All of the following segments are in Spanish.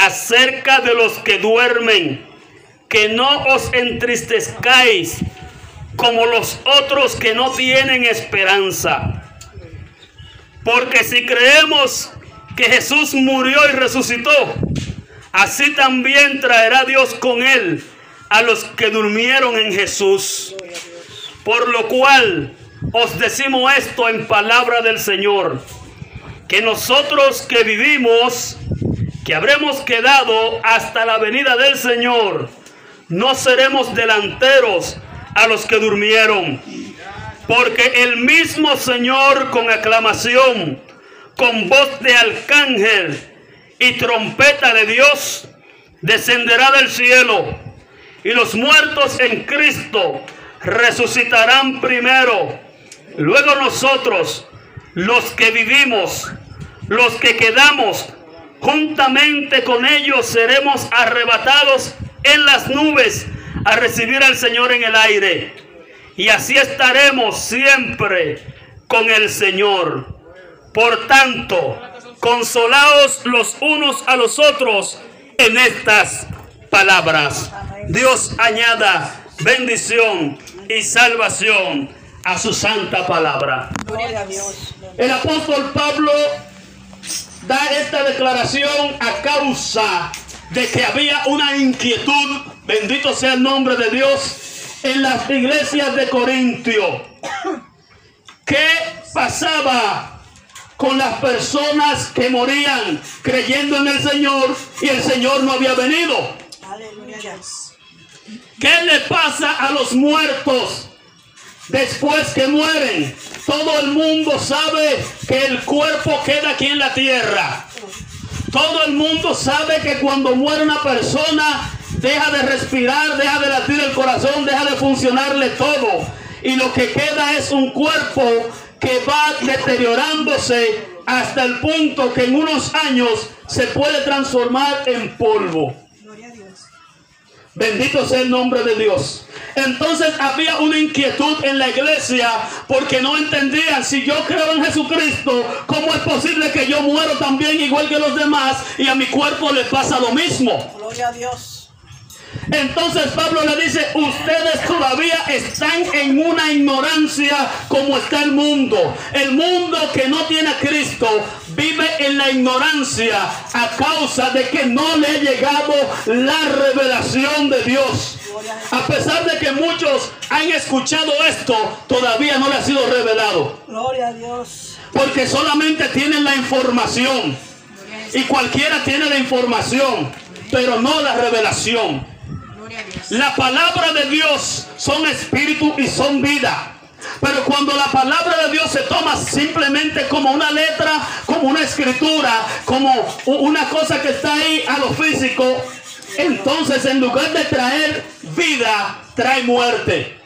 Acerca de los que duermen, que no os entristezcáis como los otros que no tienen esperanza. Porque si creemos que Jesús murió y resucitó, así también traerá Dios con él a los que durmieron en Jesús. Por lo cual os decimos esto en palabra del Señor, que nosotros que vivimos, habremos quedado hasta la venida del Señor, no seremos delanteros a los que durmieron, porque el mismo Señor con aclamación, con voz de arcángel y trompeta de Dios, descenderá del cielo, y los muertos en Cristo resucitarán primero. Luego nosotros, los que vivimos, los que quedamos, juntamente con ellos seremos arrebatados en las nubes a recibir al Señor en el aire. Y así estaremos siempre con el Señor. Por tanto, consolaos los unos a los otros en estas palabras. Dios añada bendición y salvación a su santa palabra. El apóstol Pablo da esta declaración a causa de que había una inquietud, bendito sea el nombre de Dios, en las iglesias de Corintio. ¿Qué pasaba con las personas que morían creyendo en el Señor y el Señor no había venido? ¿Qué le pasa a los muertos después que mueren? Todo el mundo sabe que el cuerpo queda aquí en la tierra. Todo el mundo sabe que cuando muere una persona deja de respirar, deja de latir el corazón, deja de funcionarle todo. Y lo que queda es un cuerpo que va deteriorándose hasta el punto que en unos años se puede transformar en polvo. Bendito sea el nombre de Dios. Entonces había una inquietud en la iglesia porque no entendían si yo creo en Jesucristo, ¿cómo es posible que yo muero también igual que los demás y a mi cuerpo le pasa lo mismo? Gloria a Dios. Entonces Pablo le dice, ustedes todavía están en una ignorancia como está el mundo. El mundo que no tiene a Cristo vive en la ignorancia a causa de que no le ha llegado la revelación de Dios. A pesar de que muchos han escuchado esto, todavía no le ha sido revelado. Gloria a Dios. Porque solamente tienen la información. Y cualquiera tiene la información, pero no la revelación. La palabra de Dios son espíritu y son vida. Pero cuando la palabra de Dios se toma simplemente como una letra, como una escritura, como una cosa que está ahí a lo físico, entonces en lugar de traer vida, trae muerte.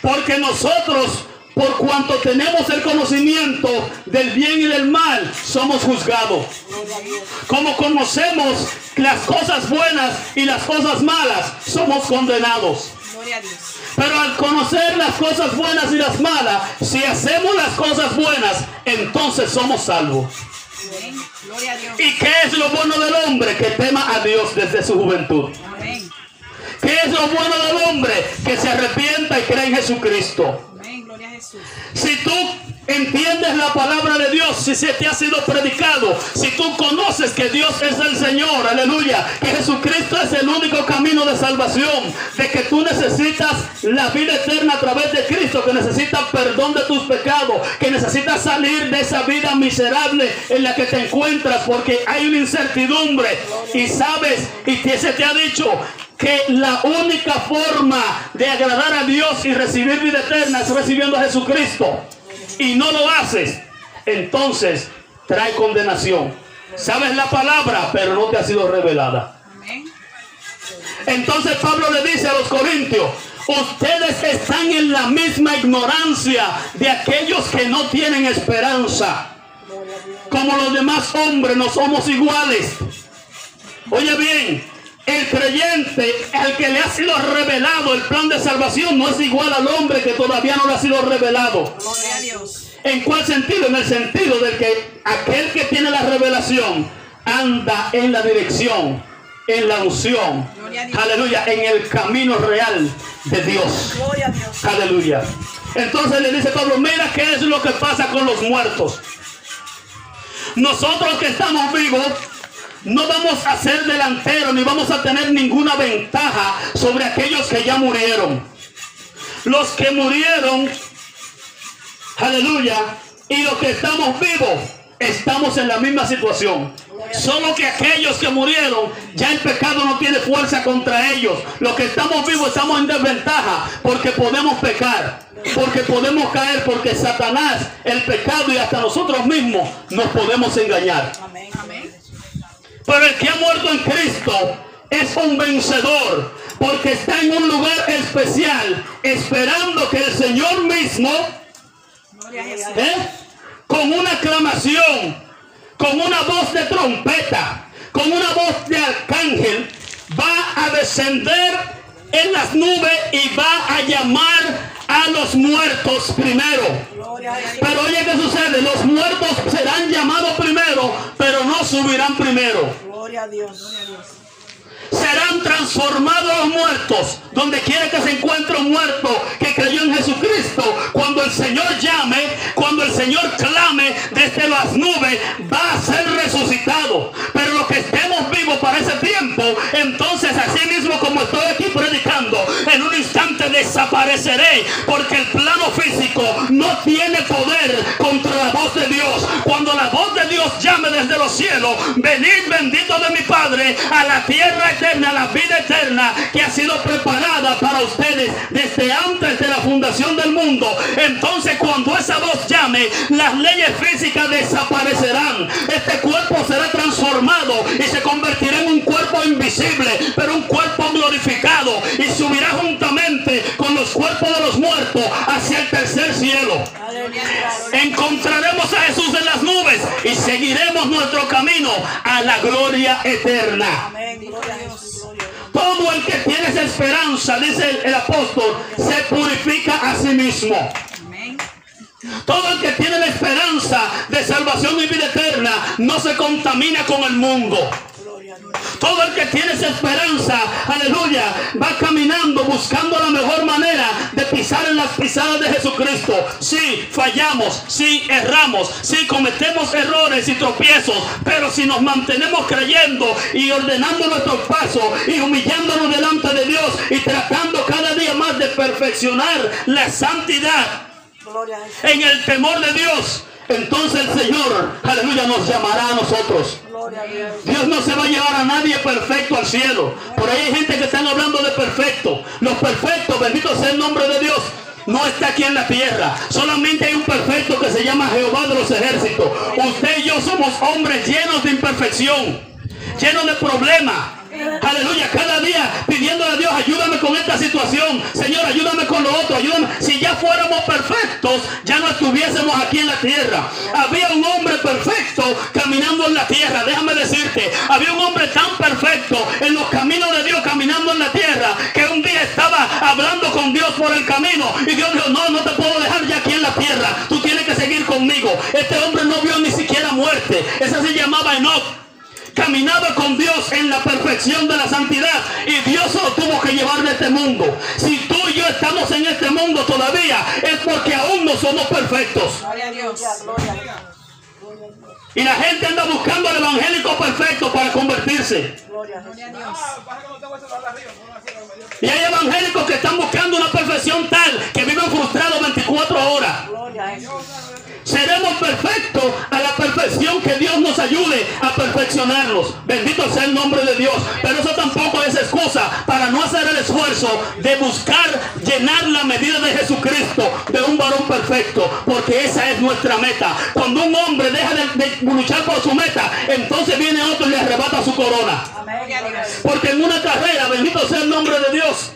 Porque nosotros, por cuanto tenemos el conocimiento del bien y del mal, somos juzgados. Como conocemos las cosas buenas y las cosas malas, somos condenados. Pero al conocer las cosas buenas y las malas, si hacemos las cosas buenas, entonces somos salvos. ¿Y qué es lo bueno del hombre? Que tema a Dios desde su juventud. ¿Qué es lo bueno del hombre? Que se arrepienta y cree en Jesucristo. Si tú entiendes la palabra de Dios, si se te ha sido predicado, si tú conoces que Dios es el Señor, aleluya, que Jesucristo es el único camino de salvación, de que tú necesitas la vida eterna a través de Cristo, que necesitas perdón de tus pecados, que necesitas salir de esa vida miserable en la que te encuentras, porque hay una incertidumbre. Y sabes, y se te ha dicho que la única forma de agradar a Dios y recibir vida eterna es recibiendo a Jesucristo y no lo haces, entonces trae condenación. Sabes la palabra, pero no te ha sido revelada. Entonces Pablo le dice a los corintios, ustedes están en la misma ignorancia de aquellos que no tienen esperanza. Como los demás hombres no somos iguales. Oye bien, el creyente, el que le ha sido revelado el plan de salvación, no es igual al hombre que todavía no le ha sido revelado. ¿En cuál sentido? En el sentido de que aquel que tiene la revelación anda en la dirección, en la unción, aleluya, en el camino real de Dios. Aleluya. Entonces le dice Pablo, mira qué es lo que pasa con los muertos. Nosotros que estamos vivos, no vamos a ser delanteros ni vamos a tener ninguna ventaja sobre aquellos que ya murieron. Los que murieron, aleluya, y los que estamos vivos, estamos en la misma situación. Solo que aquellos que murieron, ya el pecado no tiene fuerza contra ellos. Los que estamos vivos estamos en desventaja porque podemos pecar, porque podemos caer, porque Satanás, el pecado y hasta nosotros mismos nos podemos engañar. Pero el que ha muerto en Cristo es un vencedor porque está en un lugar especial esperando que el Señor mismo, ¿eh? con una aclamación, con una voz de trompeta, con una voz de arcángel, va a descender en las nubes y va a llamar a los muertos primero. Pero oye, ¿qué sucede? Los muertos serán llamados primero, pero no subirán primero. Gloria a Dios. Serán transformados muertos, donde quiera que se encuentre un muerto que creyó en Jesucristo. Cuando el Señor llame, cuando el Señor clame desde las nubes, va a ser resucitado. Pero los que estemos vivos para ese tiempo, entonces así mismo como estoy aquí predicando, en un instante desapareceré, porque el plano físico no tiene poder contra la voz de Dios. Cuando la voz de Dios llame desde los cielos, venid bendito de mi Padre a la tierra eterna, a la vida eterna que ha sido preparada para ustedes desde antes de la fundación del mundo. Entonces cuando esa voz llame, las leyes físicas desaparecerán. Este cuerpo será transformado y se convertirá en un cuerpo invisible, pero un cuerpo glorificado y subirá juntamente con los cuerpos de los muertos hacia el tercer cielo. Encontraremos a Jesús en las nubes y seguiremos nuestro camino a la gloria eterna. Todo el que tiene esa esperanza, dice el, apóstol, se purifica a sí mismo. Todo el que tiene la esperanza de salvación y vida eterna no se contamina con el mundo. Todo el que tiene esa esperanza, aleluya, va caminando buscando la mejor manera de pisar en las pisadas de Jesucristo. Si fallamos, si erramos, si cometemos errores y tropiezos, pero si nos mantenemos creyendo y ordenando nuestros pasos y humillándonos delante de Dios y tratando cada día más de perfeccionar la santidad en el temor de Dios, entonces el Señor, aleluya, nos llamará a nosotros. Dios no se va a llevar a nadie perfecto al cielo. Por ahí hay gente que están hablando de perfecto. Los perfectos, bendito sea el nombre de Dios, no está aquí en la tierra. Solamente hay un perfecto que se llama Jehová de los ejércitos. Usted y yo somos hombres llenos de imperfección, llenos de problemas. Aleluya, cada día pidiéndole a Dios, ayúdame con esta situación. Señor, ayúdame con lo otro, ayúdame. Si ya fuéramos perfectos, ya no estuviésemos aquí en la tierra. Había un hombre perfecto caminando en la tierra. Déjame decirte, había un hombre tan perfecto en los caminos de Dios caminando en la tierra que un día estaba hablando con Dios por el camino y Dios dijo, no, no te puedo dejar ya aquí en la tierra. Tú tienes que seguir conmigo. Este hombre no vio ni siquiera muerte. Esa se llamaba Enoch caminaba con Dios en la perfección de la santidad y Dios lo tuvo que llevar de este mundo. Si tú y yo estamos en este mundo todavía es porque aún no somos perfectos. Y la gente anda buscando al evangélico perfecto para convertirse. Y hay evangélicos que están buscando una perfección tal que viven frustrados 24 horas. Seremos perfectos a la que Dios nos ayude a perfeccionarnos. Bendito sea el nombre de Dios. Pero eso tampoco es excusa para no hacer el esfuerzo de buscar llenar la medida de Jesucristo de un varón perfecto. Porque esa es nuestra meta. Cuando un hombre deja de, de luchar por su meta, entonces viene otro y le arrebata su corona. Porque en una carrera, bendito sea el nombre de Dios.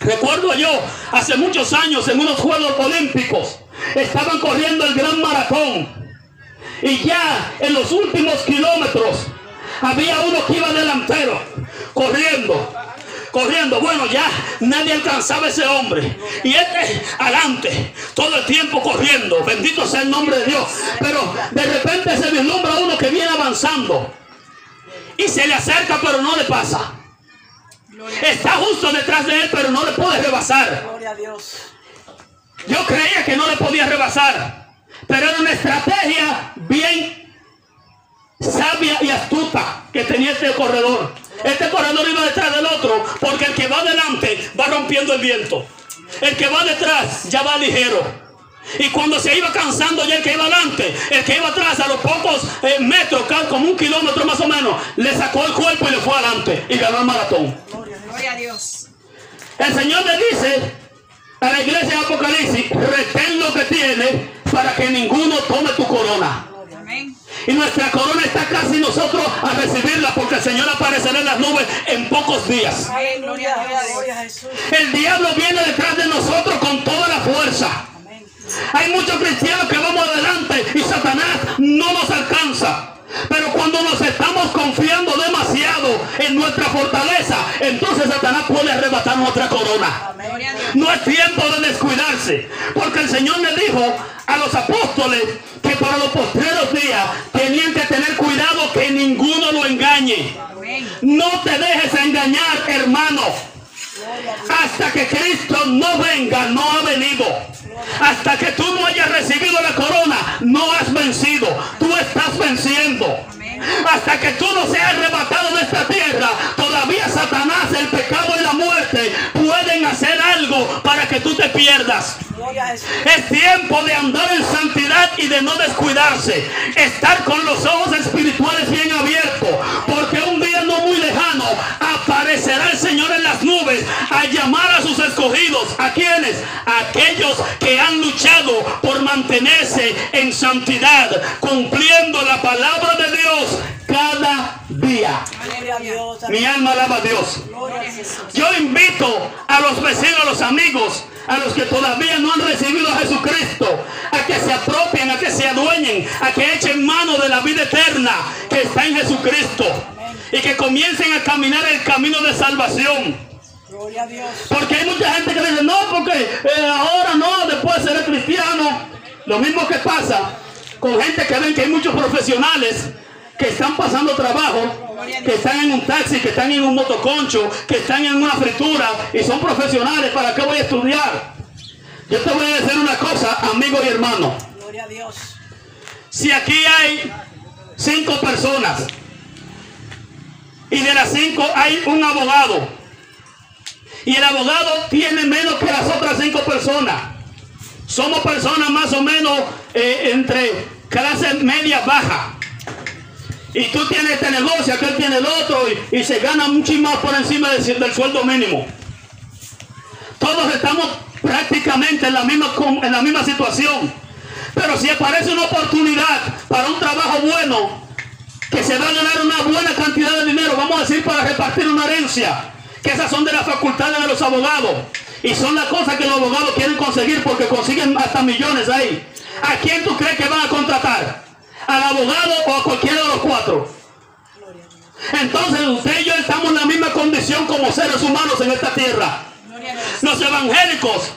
Recuerdo yo, hace muchos años, en unos Juegos Olímpicos, estaban corriendo el gran maratón. Y ya en los últimos kilómetros, había uno que iba delantero, corriendo, corriendo. Bueno, ya nadie alcanzaba a ese hombre. Y este adelante, todo el tiempo corriendo. Bendito sea el nombre de Dios. Pero de repente se vislumbra uno que viene avanzando. Y se le acerca, pero no le pasa. Está justo detrás de él, pero no le puede rebasar. Gloria a Dios. Yo creía que no le podía rebasar, pero era una estrategia bien sabia y astuta que tenía este corredor. Este corredor iba detrás del otro, porque el que va adelante va rompiendo el viento. El que va detrás ya va ligero. Y cuando se iba cansando ya el que iba adelante, el que iba atrás a los pocos eh, metros, como un kilómetro más o menos, le sacó el cuerpo y le fue adelante y ganó el maratón. Gloria a Dios. El Señor le dice a la iglesia de Apocalipsis, retén lo que tiene para que ninguno tome tu corona. Amén. Y nuestra corona está casi nosotros a recibirla porque el Señor aparecerá en las nubes en pocos días. Amén. Gloria a Dios. Gloria a Jesús. El diablo viene detrás de nosotros con toda la fuerza. Amén. Hay muchos cristianos que vamos adelante y Satanás no nos alcanza. Pero cuando nos estamos confiando demasiado en nuestra fortaleza, entonces Satanás puede arrebatar nuestra corona. No es tiempo de descuidarse, porque el Señor le dijo a los apóstoles que para los postreros días tenían que tener cuidado que ninguno lo engañe. No te dejes engañar, hermano. Hasta que Cristo no venga, no ha venido. Hasta que tú no hayas recibido la corona, no has vencido. Tú estás venciendo. Hasta que tú no seas arrebatado de esta tierra, todavía Satanás, el pecado y la muerte pueden hacer algo para que tú te pierdas. Es tiempo de andar en santidad y de no descuidarse. Estar con los ojos espirituales bien abiertos. Porque un día no muy lejano aparecerá el Señor en las nubes a llamar a sus escogidos. ¿A quiénes? A aquellos que han luchado por mantenerse en santidad, cumpliendo la palabra de Dios cada día. Mi alma alaba a Dios. Yo invito a los vecinos, a los amigos, a los que todavía no han recibido a Jesucristo, a que se apropien, a que se adueñen, a que echen mano de la vida eterna que está en Jesucristo y que comiencen a caminar el camino de salvación. Gloria a Dios. Porque hay mucha gente que dice, no, porque eh, ahora no, después seré cristiano. Lo mismo que pasa con gente que ven que hay muchos profesionales que están pasando trabajo, que están en un taxi, que están en un motoconcho, que están en una fritura y son profesionales. ¿Para qué voy a estudiar? Yo te voy a decir una cosa, amigo y hermano. Gloria a Dios. Si aquí hay cinco personas y de las cinco hay un abogado y el abogado tiene menos que las otras cinco personas, somos personas más o menos eh, entre clase media baja. Y tú tienes este negocio, aquel tiene el otro y, se gana mucho más por encima del, sueldo mínimo. Todos estamos prácticamente en la misma, en la misma situación. Pero si aparece una oportunidad para un trabajo bueno, que se va a ganar una buena cantidad de dinero, vamos a decir para repartir una herencia, que esas son de las facultades de los abogados. Y son las cosas que los abogados quieren conseguir porque consiguen hasta millones ahí. ¿A quién tú crees que van a contratar? ¿Al abogado o a cualquiera de los cuatro? Entonces usted y yo estamos en la misma condición como seres humanos en esta tierra. Los evangélicos,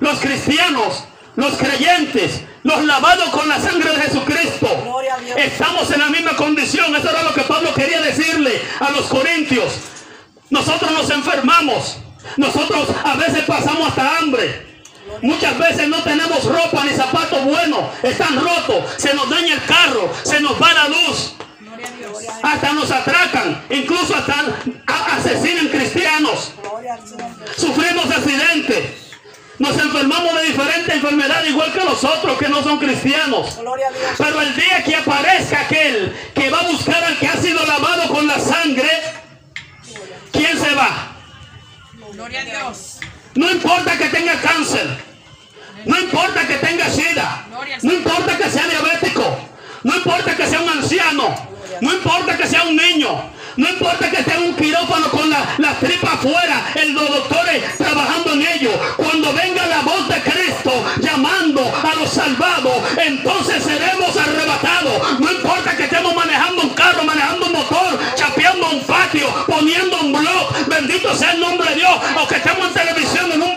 los cristianos, los creyentes, los lavados con la sangre de Eso era lo que Pablo quería decirle a los corintios. Nosotros nos enfermamos. Nosotros a veces pasamos hasta hambre. Muchas veces no tenemos ropa ni zapatos buenos. Están rotos. Se nos daña el carro. Se nos va la luz. Hasta nos atracan. Incluso hasta asesinan cristianos. Sufrimos accidentes. Nos enfermamos de diferentes enfermedades igual que los otros que no son cristianos. Gloria a Dios. Pero el día que aparezca aquel que va a buscar al que ha sido lavado con la sangre, ¿quién se va? Gloria a Dios. No importa que tenga cáncer, no importa que tenga sida, no importa que sea diabético, no importa que sea un anciano, no importa que sea un niño, no importa que en un quirófano con la, la tripa afuera, el- los doctores trabajando en ello. Cuando venga la voz de Cristo llamando a los salvados, entonces seremos arrebatados. No importa que estemos manejando un carro, manejando un motor, chapeando un patio, poniendo un blog, bendito sea el nombre de Dios, o que estemos en televisión en un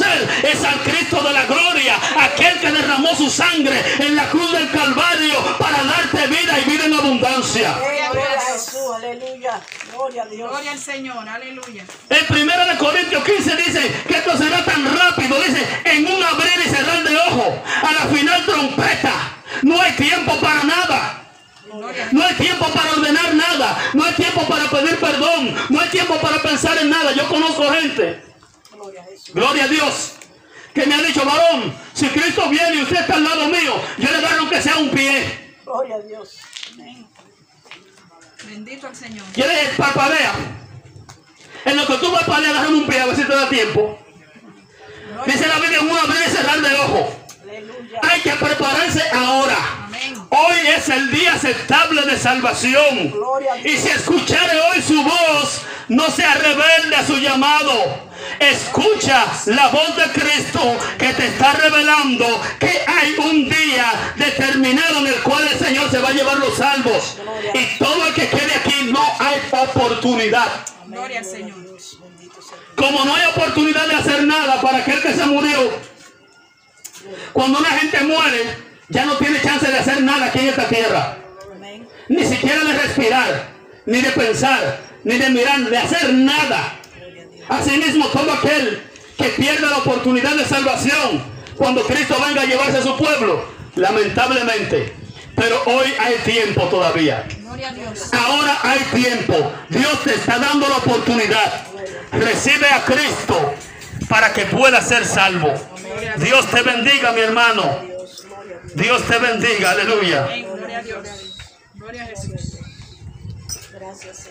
conocer es al Cristo de la gloria, aquel que derramó su sangre en la cruz del Calvario para darte vida y vida en abundancia. Gloria a Jesús. Aleluya. Gloria a Dios. Gloria al Señor. Aleluya. En 1 Corintios 15 dice que esto será tan rápido, dice, en un abrir y cerrar de ojo, a la final trompeta. No hay tiempo para nada. No hay tiempo para ordenar nada. No hay tiempo para pedir perdón. No hay tiempo para pensar en nada. Yo conozco gente, Gloria a Dios, que me ha dicho, varón, si Cristo viene y usted está al lado mío, yo le agarro que sea un pie. Gloria a Dios. Amén. Bendito al Señor. ¿Quieres parpadea? En lo que tú vas para agarrar un pie, a ver si te da tiempo. Dice la Biblia, en un abrir y cerrar de ojo. Aleluya. Hay que prepararse ahora. Amén. Hoy es el día aceptable de salvación. Gloria a Dios. Y si escuchare hoy su voz, no sea rebelde a su llamado. Escucha la voz de Cristo que te está revelando que hay un día determinado en el cual el Señor se va a llevar los salvos. Y todo el que quede aquí no hay oportunidad. Gloria al Señor. Como no hay oportunidad de hacer nada para aquel que se murió, cuando una gente muere, ya no tiene chance de hacer nada aquí en esta tierra. Ni siquiera de respirar, ni de pensar, ni de mirar, de hacer nada. Asimismo, todo aquel que pierde la oportunidad de salvación cuando Cristo venga a llevarse a su pueblo, lamentablemente. Pero hoy hay tiempo todavía. Ahora hay tiempo. Dios te está dando la oportunidad. Recibe a Cristo para que pueda ser salvo. Dios te bendiga, mi hermano. Dios. Te bendiga. Aleluya. Gloria a Dios. Gloria a Jesús. Gracias,